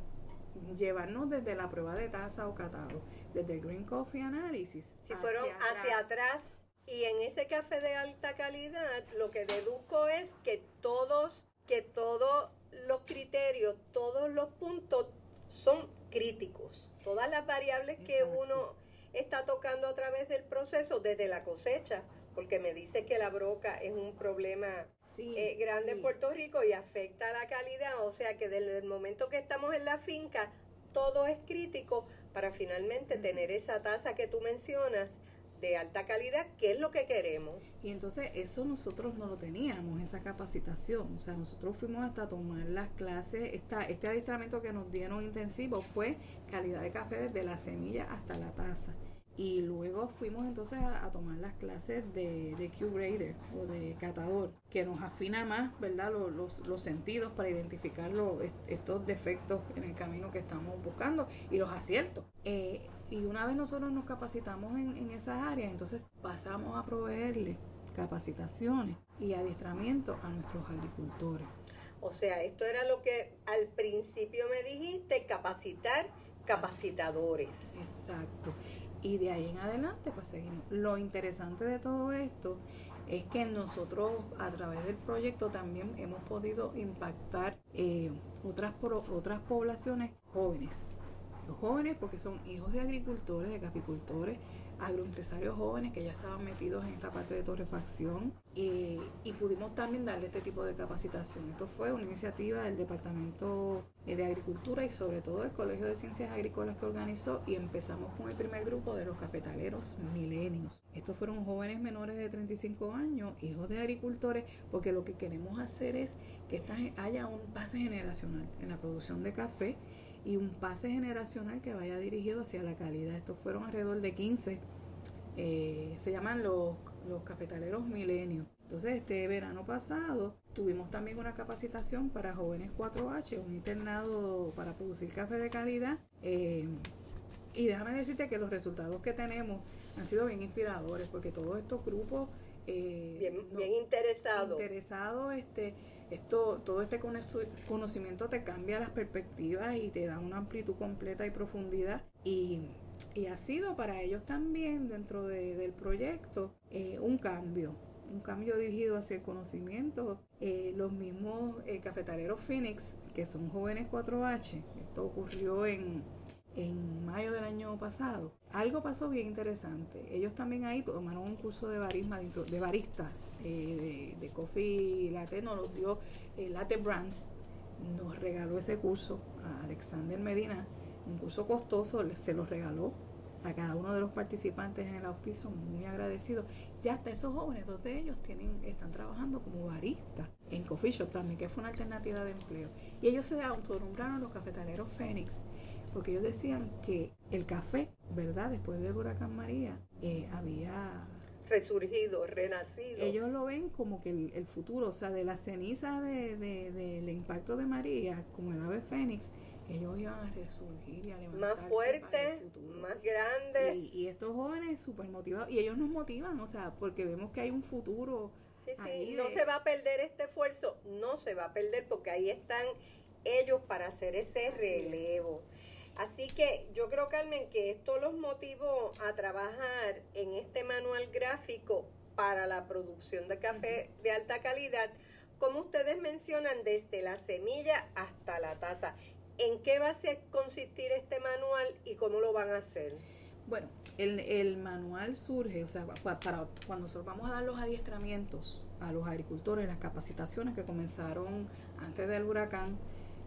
[SPEAKER 2] Llevarnos desde la prueba de taza o catado, desde el Green Coffee Analysis.
[SPEAKER 1] Si fueron hacia atrás. Y en ese café de alta calidad, lo que deduzco es que todos, que todo los criterios, todos los puntos son críticos. Todas las variables que uno está tocando a través del proceso, desde la cosecha, porque me dice que la broca es un problema eh, grande en Puerto Rico y afecta la calidad, o sea que desde el momento que estamos en la finca, todo es crítico para finalmente tener esa tasa que tú mencionas de alta calidad, que es lo que queremos.
[SPEAKER 2] Y entonces eso nosotros no lo teníamos, esa capacitación. O sea, nosotros fuimos hasta tomar las clases, esta, este adiestramiento que nos dieron intensivo fue calidad de café desde la semilla hasta la taza. Y luego fuimos entonces a, tomar las clases de, de Q-Grader o de catador, que nos afina más, ¿verdad?, los, los, sentidos para identificar estos defectos en el camino que estamos buscando y los aciertos. Eh, y una vez nosotros nos capacitamos en, en esas áreas, entonces pasamos a proveerle capacitaciones y adiestramiento a nuestros agricultores.
[SPEAKER 1] O sea, esto era lo que al principio me dijiste, capacitar capacitadores.
[SPEAKER 2] Exacto. Y de ahí en adelante, pues seguimos. Lo interesante de todo esto es que nosotros a través del proyecto también hemos podido impactar eh, otras, otras poblaciones jóvenes los jóvenes porque son hijos de agricultores, de caficultores, agroempresarios jóvenes que ya estaban metidos en esta parte de torrefacción y, pudimos también darle este tipo de capacitación. Esto fue una iniciativa del Departamento de Agricultura y sobre todo el Colegio de Ciencias Agrícolas que organizó y empezamos con el primer grupo de los cafetaleros milenios. Estos fueron jóvenes menores de 35 años, hijos de agricultores, porque lo que queremos hacer es que haya un pase generacional en la producción de café y un pase generacional que vaya dirigido hacia la calidad. Estos fueron alrededor de 15, eh, se llaman los, los cafetaleros milenios. Entonces, este verano pasado tuvimos también una capacitación para jóvenes 4H, un internado para producir café de calidad. Eh, y déjame decirte que los resultados que tenemos han sido bien inspiradores porque todos estos grupos
[SPEAKER 1] eh, bien, bien interesados
[SPEAKER 2] interesado, este esto, todo este conocimiento te cambia las perspectivas y te da una amplitud completa y profundidad. Y, Y ha sido para ellos también dentro del proyecto eh, un cambio, un cambio dirigido hacia el conocimiento. Eh, los mismos eh, cafetaleros Phoenix, que son jóvenes 4H, esto ocurrió en, en mayo del año pasado. Algo pasó bien interesante. Ellos también ahí tomaron un curso de barisma, de barista, de, de, coffee latte, nos lo dio Latte Brands, nos regaló ese curso a Alexander Medina, un curso costoso, se lo regaló a cada uno de los participantes en el auspicio, muy agradecido. Ya hasta esos jóvenes, dos de ellos tienen, están trabajando como baristas en Coffee Shop también, que fue una alternativa de empleo. Y ellos se autonombraron los cafetaleros Fénix, porque ellos decían que el café, ¿verdad? Después del huracán María, eh, había
[SPEAKER 1] resurgido, renacido.
[SPEAKER 2] Ellos lo ven como que el, futuro, o sea, de la ceniza del de, impacto de María, como el ave fénix, ellos iban a resurgir y a levantarse
[SPEAKER 1] más fuerte, más grande.
[SPEAKER 2] Y, estos jóvenes súper motivados, y ellos nos motivan, o sea, porque vemos que hay un futuro.
[SPEAKER 1] Sí, sí, no se va a perder este esfuerzo, no se va a perder porque ahí están ellos para hacer ese relevo. Así que yo creo, Carmen, que esto los motivó a trabajar en este manual gráfico para la producción de café de alta calidad, como ustedes mencionan, desde la semilla hasta la taza. ¿En qué va a consistir este manual y cómo lo van a hacer?
[SPEAKER 2] Bueno, el, manual surge, o sea, para cuando nosotros vamos a dar los adiestramientos a los agricultores, las capacitaciones que comenzaron antes del huracán,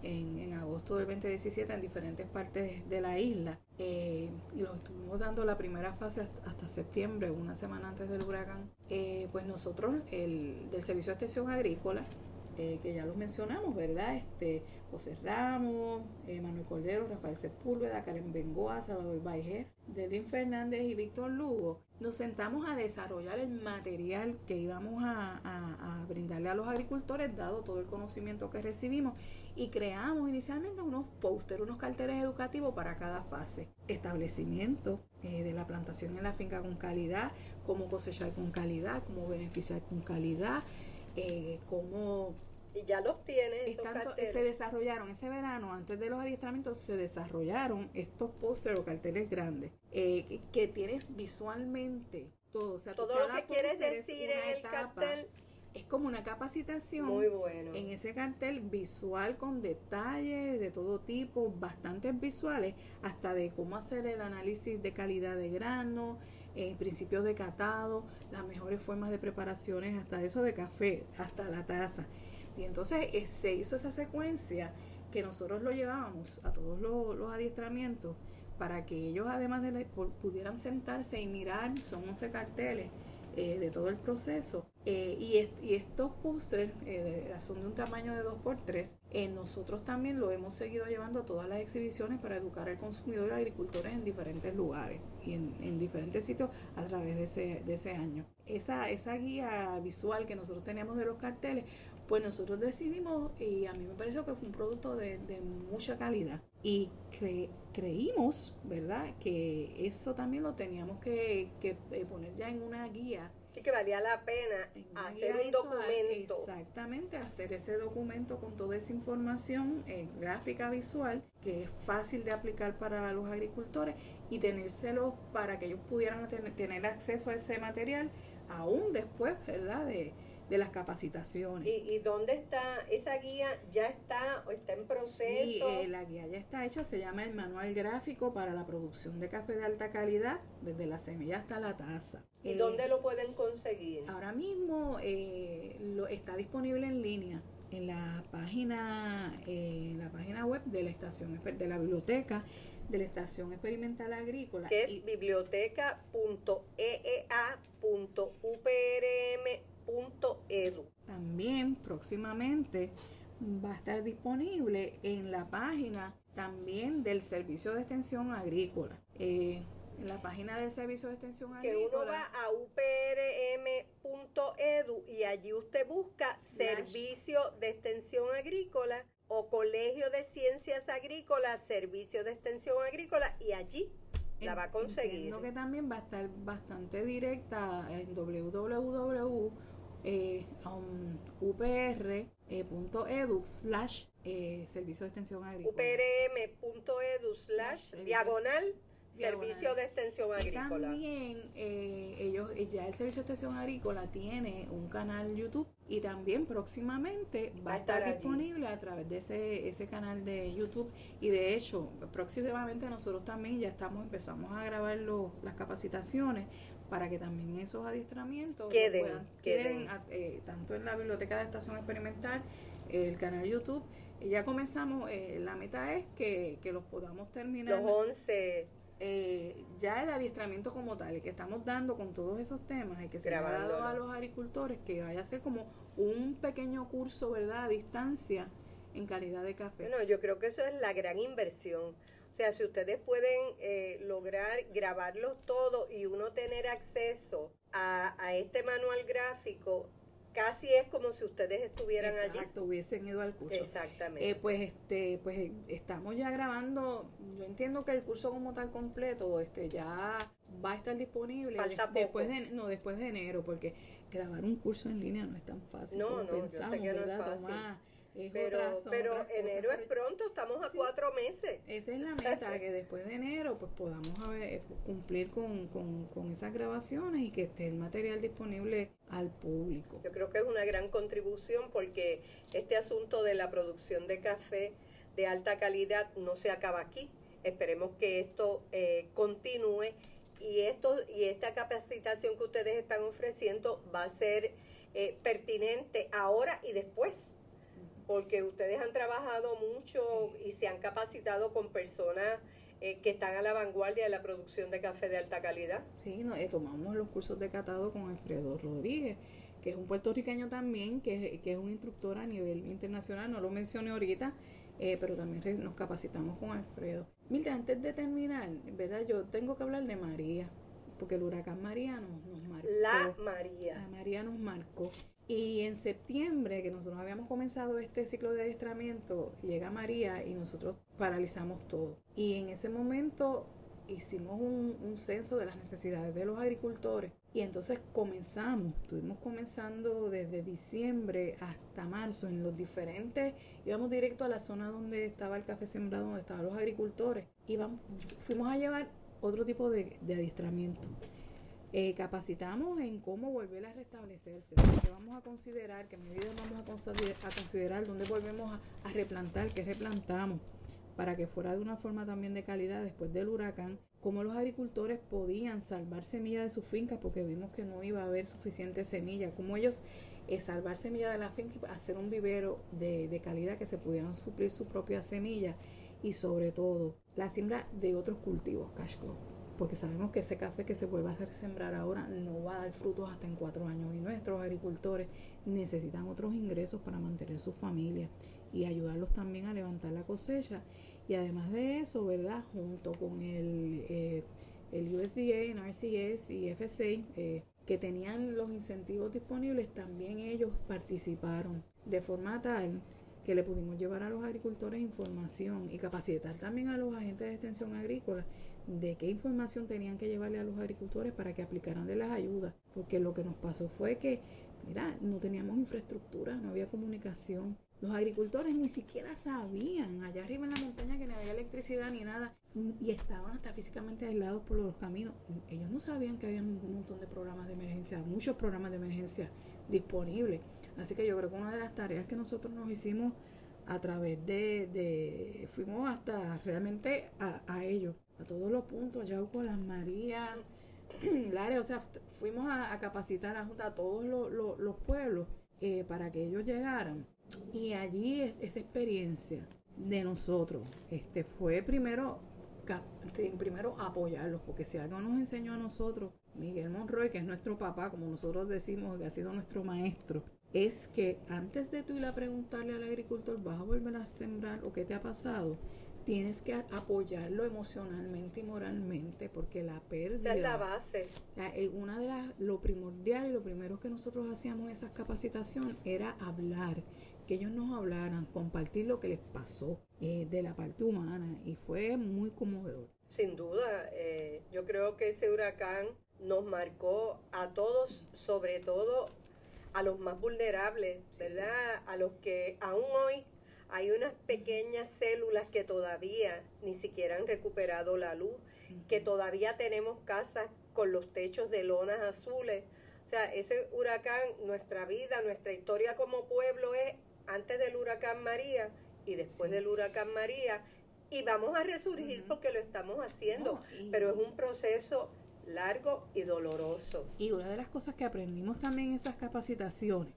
[SPEAKER 2] en, agosto del 2017 en diferentes partes de la isla eh, y los estuvimos dando la primera fase hasta, septiembre, una semana antes del huracán. Eh, pues nosotros, el, del Servicio de Extensión Agrícola, eh, que ya los mencionamos, ¿verdad? Este, José Ramos, Manuel Cordero, Rafael Sepúlveda, Karen Bengoa, Salvador Baijés, Delvin Fernández y Víctor Lugo, nos sentamos a desarrollar el material que íbamos a, a brindarle a los agricultores, dado todo el conocimiento que recibimos y creamos inicialmente unos pósteres, unos carteles educativos para cada fase. Establecimiento eh, de la plantación en la finca con calidad, cómo cosechar con calidad, cómo beneficiar con calidad, eh, cómo...
[SPEAKER 1] Y ya los tienes. Esos.
[SPEAKER 2] Se desarrollaron ese verano, antes de los adiestramientos, se desarrollaron estos pósteres o carteles grandes eh, que, tienes visualmente todo. O sea,
[SPEAKER 1] todo lo que quieres decir en el cartel
[SPEAKER 2] es como una capacitación
[SPEAKER 1] Muy bueno.
[SPEAKER 2] en ese cartel visual con detalles de todo tipo, bastantes visuales, hasta de cómo hacer el análisis de calidad de grano, eh, principios de catado, las mejores formas de preparaciones, hasta eso de café, hasta la taza. Y entonces eh, se hizo esa secuencia que nosotros lo llevábamos a todos los, adiestramientos para que ellos además de pudieran sentarse y mirar, son 11 carteles, eh, de todo el proceso. Eh, y, estos puzzles son de un tamaño de 2x3. nosotros también lo hemos seguido llevando a todas las exhibiciones para educar al consumidor y agricultores en diferentes lugares y en, diferentes sitios a través de ese, de ese año. Esa, esa guía visual que nosotros teníamos de los carteles, pues nosotros decidimos, y a mí me pareció que fue un producto de, de mucha calidad. Y creímos, ¿verdad?, que eso también lo teníamos que, que eh, poner ya en una guía.
[SPEAKER 1] Sí, que valía la pena hacer un documento.
[SPEAKER 2] Exactamente, hacer ese documento con toda esa información eh, gráfica, visual, que es fácil de aplicar para los agricultores y tenérselo para que ellos pudieran tener acceso a ese material aún después, ¿verdad?, de de las capacitaciones.
[SPEAKER 1] ¿Y, dónde está esa guía? ¿Ya está o está en proceso?
[SPEAKER 2] Sí, eh, la guía ya está hecha, se llama el Manual Gráfico para la Producción de Café de Alta Calidad, desde la semilla hasta la taza.
[SPEAKER 1] ¿Y dónde lo pueden conseguir?
[SPEAKER 2] Ahora mismo eh, lo, está disponible en línea en la página, eh, la página web de la estación de la biblioteca de la Estación Experimental Agrícola.
[SPEAKER 1] Que es biblioteca.eea.uprm edu.
[SPEAKER 2] También próximamente va a estar disponible en la página también del Servicio de Extensión Agrícola. Eh, en la página del Servicio de Extensión Agrícola.
[SPEAKER 1] Que uno va a uprm.edu y allí usted busca Servicio de Extensión Agrícola o Colegio de Ciencias Agrícolas, Servicio de Extensión Agrícola y allí la va a conseguir.
[SPEAKER 2] Entiendo que también va a estar bastante directa en www eh, um, upr.edu slash eh, servicio de extensión agrícola.
[SPEAKER 1] uprm.edu slash diagonal Servicio de Extensión Agrícola.
[SPEAKER 2] También eh, ellos, eh, ya el Servicio de Extensión Agrícola tiene un canal YouTube y también próximamente va, a estar, disponible a través de ese, ese canal de YouTube y de hecho próximamente nosotros también ya estamos empezamos a grabar los, las capacitaciones para que también esos adiestramientos
[SPEAKER 1] queden,
[SPEAKER 2] queden, eh, tanto en la biblioteca de estación experimental, el canal YouTube. ya comenzamos, eh, la meta es que, que, los podamos terminar.
[SPEAKER 1] Los 11.
[SPEAKER 2] Eh, ya el adiestramiento como tal, el que estamos dando con todos esos temas, y que se ha dado a los agricultores, que vaya a ser como un pequeño curso, ¿verdad?, a distancia en calidad de café.
[SPEAKER 1] Bueno, yo creo que eso es la gran inversión o sea, si ustedes pueden eh, lograr grabarlos todos y uno tener acceso a, este manual gráfico, casi es como si ustedes estuvieran allí.
[SPEAKER 2] Exacto, hubiesen ido al curso.
[SPEAKER 1] Exactamente.
[SPEAKER 2] Eh, pues este, pues estamos ya grabando. Yo entiendo que el curso como tal completo, este, ya va a estar disponible
[SPEAKER 1] Falta
[SPEAKER 2] después de no después de enero, porque grabar un curso en línea no es tan fácil.
[SPEAKER 1] No, no, pensamos, yo sé que no es fácil pero, pero enero es pronto, estamos a cuatro meses.
[SPEAKER 2] Esa es la meta, que después de enero pues podamos cumplir con, con, esas grabaciones y que esté el material disponible al público.
[SPEAKER 1] Yo creo que es una gran contribución porque este asunto de la producción de café de alta calidad no se acaba aquí. Esperemos que esto eh, continúe y esto y esta capacitación que ustedes están ofreciendo va a ser eh, pertinente ahora y después porque ustedes han trabajado mucho y se han capacitado con personas eh, que están a la vanguardia de la producción de café de alta calidad.
[SPEAKER 2] Sí, no, eh, tomamos los cursos de catado con Alfredo Rodríguez, que es un puertorriqueño también, que, que es un instructor a nivel internacional, no lo mencioné ahorita, eh, pero también nos capacitamos con Alfredo. Mira, antes de terminar, ¿verdad? Yo tengo que hablar de María, porque el huracán María nos, nos marcó.
[SPEAKER 1] La María.
[SPEAKER 2] La María nos marcó. Y en septiembre, que nosotros habíamos comenzado este ciclo de adiestramiento, llega María y nosotros paralizamos todo. Y en ese momento hicimos un, censo de las necesidades de los agricultores y entonces comenzamos, estuvimos comenzando desde diciembre hasta marzo en los diferentes, íbamos directo a la zona donde estaba el café sembrado, donde estaban los agricultores, y fuimos a llevar otro tipo de adiestramiento. Eh, capacitamos en cómo volver a restablecerse, qué vamos a considerar, qué medidas vamos a considerar, dónde volvemos a, replantar, qué replantamos, para que fuera de una forma también de calidad después del huracán, cómo los agricultores podían salvar semilla de sus fincas, porque vimos que no iba a haber suficiente semilla, cómo ellos eh, salvar semilla de la finca y hacer un vivero de, de calidad que se pudieran suplir su propia semilla y sobre todo la siembra de otros cultivos, cash porque sabemos que ese café que se vuelve a hacer sembrar ahora no va a dar frutos hasta en cuatro años y nuestros agricultores necesitan otros ingresos para mantener su familia y ayudarlos también a levantar la cosecha y además de eso, ¿verdad? Junto con el, eh, el USDA, NRCS y FSA, eh, que tenían los incentivos disponibles, también ellos participaron de forma tal que le pudimos llevar a los agricultores información y capacitar también a los agentes de extensión agrícola de qué información tenían que llevarle a los agricultores para que aplicaran de las ayudas, porque lo que nos pasó fue que, mira, no teníamos infraestructura, no había comunicación. Los agricultores ni siquiera sabían allá arriba en la montaña que no había electricidad ni nada y estaban hasta físicamente aislados por los caminos. Ellos no sabían que había un montón de programas de emergencia, muchos programas de emergencia disponibles. Así que yo creo que una de las tareas que nosotros nos hicimos a través de, fuimos hasta realmente a, a ellos, a todos los puntos, Yauco, Las Marías, Lares, o sea, fuimos a, capacitar a, a todos los, pueblos eh, para que ellos llegaran. Y allí es, esa experiencia de nosotros este, fue primero, primero apoyarlos, porque si algo nos enseñó a nosotros, Miguel Monroy, que es nuestro papá, como nosotros decimos, que ha sido nuestro maestro, es que antes de tú ir a preguntarle al agricultor, ¿vas a volver a sembrar o qué te ha pasado? Tienes que apoyarlo emocionalmente y moralmente porque la pérdida... Esa
[SPEAKER 1] es la base.
[SPEAKER 2] O sea, eh, una de las, lo primordial y lo primero que nosotros hacíamos en esas capacitaciones era hablar, que ellos nos hablaran, compartir lo que les pasó eh, de la parte humana y fue muy conmovedor.
[SPEAKER 1] Sin duda, eh, yo creo que ese huracán nos marcó a todos, sobre todo a los más vulnerables, ¿verdad? A los que aún hoy hay unas pequeñas células que todavía ni siquiera han recuperado la luz, que todavía tenemos casas con los techos de lonas azules. O sea, ese huracán, nuestra vida, nuestra historia como pueblo es antes del huracán María y después del huracán María. Y vamos a resurgir porque lo estamos haciendo, pero es un proceso largo y doloroso.
[SPEAKER 2] Y una de las cosas que aprendimos también en esas capacitaciones,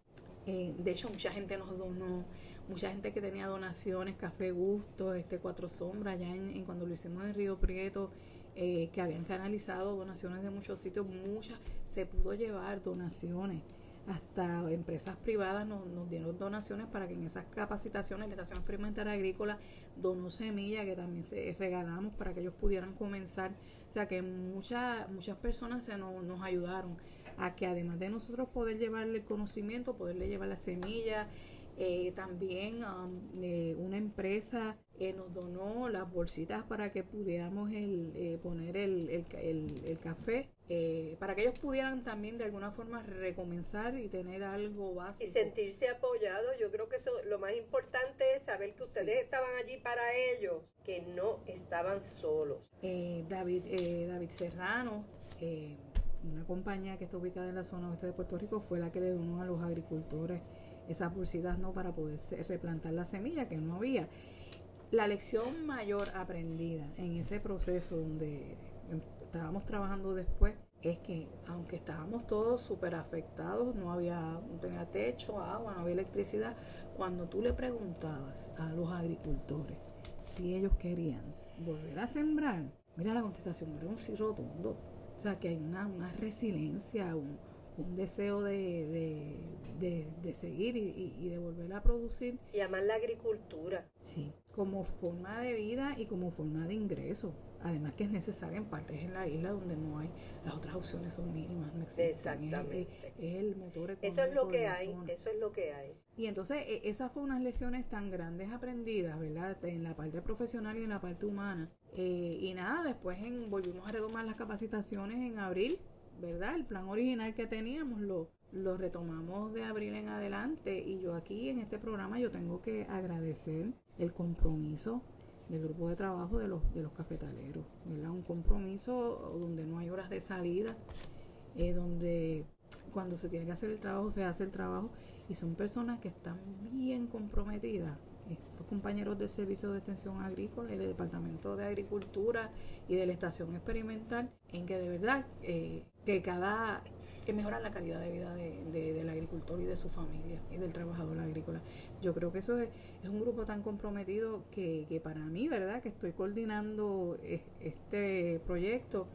[SPEAKER 2] eh, de hecho mucha gente nos donó, mucha gente que tenía donaciones, Café Gusto, este Cuatro Sombras, ya en, cuando lo hicimos en Río Prieto, eh, que habían canalizado donaciones de muchos sitios, muchas, se pudo llevar donaciones hasta empresas privadas nos, dieron donaciones para que en esas capacitaciones, la Estación Experimental Agrícola donó semillas que también se regalamos para que ellos pudieran comenzar. O sea que muchas muchas personas se nos, nos ayudaron a que además de nosotros poder llevarle el conocimiento, poderle llevar la semilla, eh, también um, eh, una empresa eh, nos donó las bolsitas para que pudiéramos el, poner el, el, el café, para que ellos pudieran también de alguna forma recomenzar y tener algo básico.
[SPEAKER 1] Y sentirse apoyados. Yo creo que eso lo más importante es saber que ustedes estaban allí para ellos, que no estaban solos.
[SPEAKER 2] David, David Serrano una compañía que está ubicada en la zona oeste de Puerto Rico fue la que le donó a los agricultores esas bolsitas no para poder replantar la semilla que no había. La lección mayor aprendida en ese proceso donde estábamos trabajando después es que aunque estábamos todos súper afectados, no había, no tenía techo, agua, no había electricidad, cuando tú le preguntabas a los agricultores si ellos querían volver a sembrar, mira la contestación, era un sí rotundo. O sea que hay una, una resiliencia, un, un deseo de, de, seguir y, de volver a producir.
[SPEAKER 1] Y amar la agricultura.
[SPEAKER 2] Sí, como forma de vida y como forma de ingreso. Además que es necesaria en partes en la isla donde no hay, las otras opciones son mínimas, no existen.
[SPEAKER 1] Exactamente.
[SPEAKER 2] Es, el motor económico
[SPEAKER 1] Eso es lo que hay, eso es lo que hay.
[SPEAKER 2] Y entonces e, esas fueron unas lecciones tan grandes aprendidas, ¿verdad? En la parte profesional y en la parte humana. Eh, y nada, después en, volvimos a retomar las capacitaciones en abril ¿verdad? El plan original que teníamos lo, lo retomamos de abril en adelante y yo aquí en este programa yo tengo que agradecer el compromiso del grupo de trabajo de los, de los cafetaleros, ¿verdad? Un compromiso donde no hay horas de salida, eh, donde cuando se tiene que hacer el trabajo se hace el trabajo y son personas que están bien comprometidas estos compañeros del Servicio de Extensión Agrícola y del Departamento de Agricultura y de la Estación Experimental, en que de verdad eh, que cada que mejoran la calidad de vida de, del agricultor y de su familia y del trabajador agrícola. Yo creo que eso es, un grupo tan comprometido que, que, para mí, ¿verdad? Que estoy coordinando este proyecto,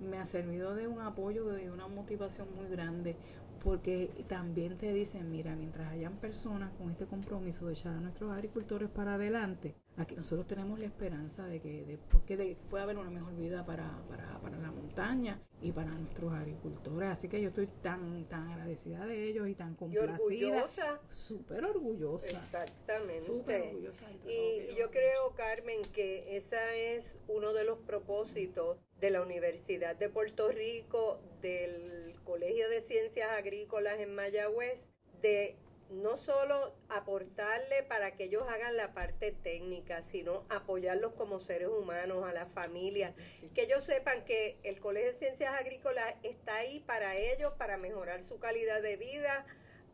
[SPEAKER 2] me ha servido de un apoyo y de una motivación muy grande porque también te dicen, mira, mientras hayan personas con este compromiso de echar a nuestros agricultores para adelante, aquí nosotros tenemos la esperanza de que, de, que pueda haber una mejor vida para, para, para, la montaña y para nuestros agricultores. Así que yo estoy tan, tan agradecida de ellos y tan complacida.
[SPEAKER 1] Y orgullosa.
[SPEAKER 2] Súper orgullosa.
[SPEAKER 1] Exactamente.
[SPEAKER 2] Súper orgullosa.
[SPEAKER 1] Y yo creo, Carmen, que ese es uno de los propósitos de la Universidad de Puerto Rico, del Colegio de Ciencias Agrícolas en Mayagüez, de no solo aportarle para que ellos hagan la parte técnica, sino apoyarlos como seres humanos, a la familia, que ellos sepan que el Colegio de Ciencias Agrícolas está ahí para ellos, para mejorar su calidad de vida,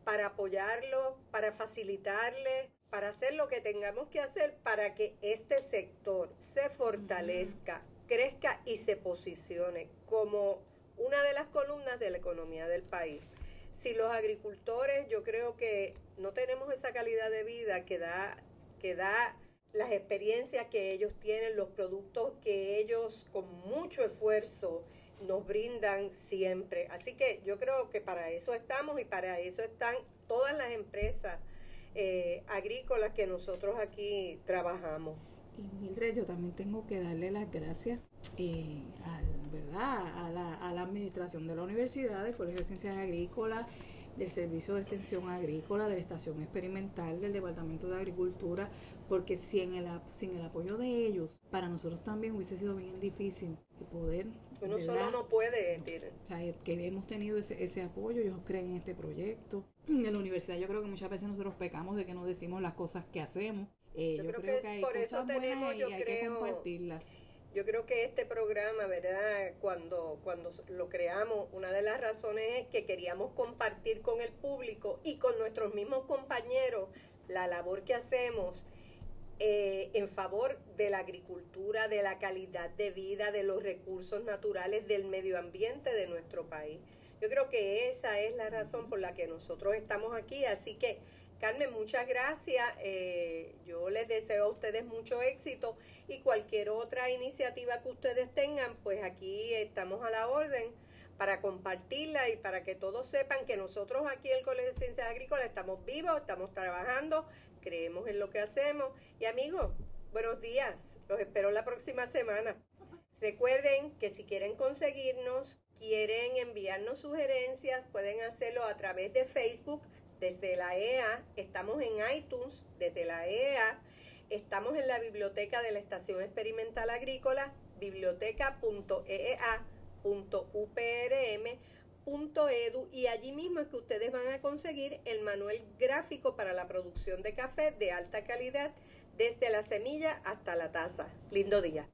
[SPEAKER 1] para apoyarlos, para facilitarles, para hacer lo que tengamos que hacer para que este sector se fortalezca, crezca y se posicione como una de las columnas de la economía del país. Si los agricultores, yo creo que no tenemos esa calidad de vida que da, que da las experiencias que ellos tienen, los productos que ellos con mucho esfuerzo nos brindan siempre. Así que yo creo que para eso estamos y para eso están todas las empresas eh, agrícolas que nosotros aquí trabajamos.
[SPEAKER 2] Y Mildred, yo también tengo que darle las gracias eh, ¿verdad? A, la, a la administración de la universidad, del Colegio de Ciencias Agrícolas, del Servicio de Extensión Agrícola, de la Estación Experimental, del Departamento de Agricultura, porque sin el, sin el apoyo de ellos, para nosotros también hubiese sido bien difícil poder...
[SPEAKER 1] Uno solo no puede,
[SPEAKER 2] O sea, que hemos tenido ese, ese apoyo, ellos creen en este proyecto. En la universidad yo creo que muchas veces nosotros pecamos de que no decimos las cosas que hacemos Eh, yo, creo, que, por eso tenemos, yo creo,
[SPEAKER 1] Yo creo que este programa, ¿verdad? Cuando, cuando lo creamos, una de las razones es que queríamos compartir con el público y con nuestros mismos compañeros la labor que hacemos eh, en favor de la agricultura, de la calidad de vida, de los recursos naturales, del medio ambiente de nuestro país. Yo creo que esa es la razón por la que nosotros estamos aquí. Así que, Carmen, muchas gracias. Eh, yo les deseo a ustedes mucho éxito y cualquier otra iniciativa que ustedes tengan, pues aquí estamos a la orden para compartirla y para que todos sepan que nosotros aquí en el Colegio de Ciencias Agrícolas estamos vivos, estamos trabajando, creemos en lo que hacemos. Y amigos, buenos días, los espero la próxima semana. Recuerden que si quieren conseguirnos, quieren enviarnos sugerencias, pueden hacerlo a través de Facebook desde la EA, estamos en iTunes desde la EA, estamos en la biblioteca de la Estación Experimental Agrícola, biblioteca.eea.uprm edu y allí mismo es que ustedes van a conseguir el manual gráfico para la producción de café de alta calidad desde la semilla hasta la taza. Lindo día.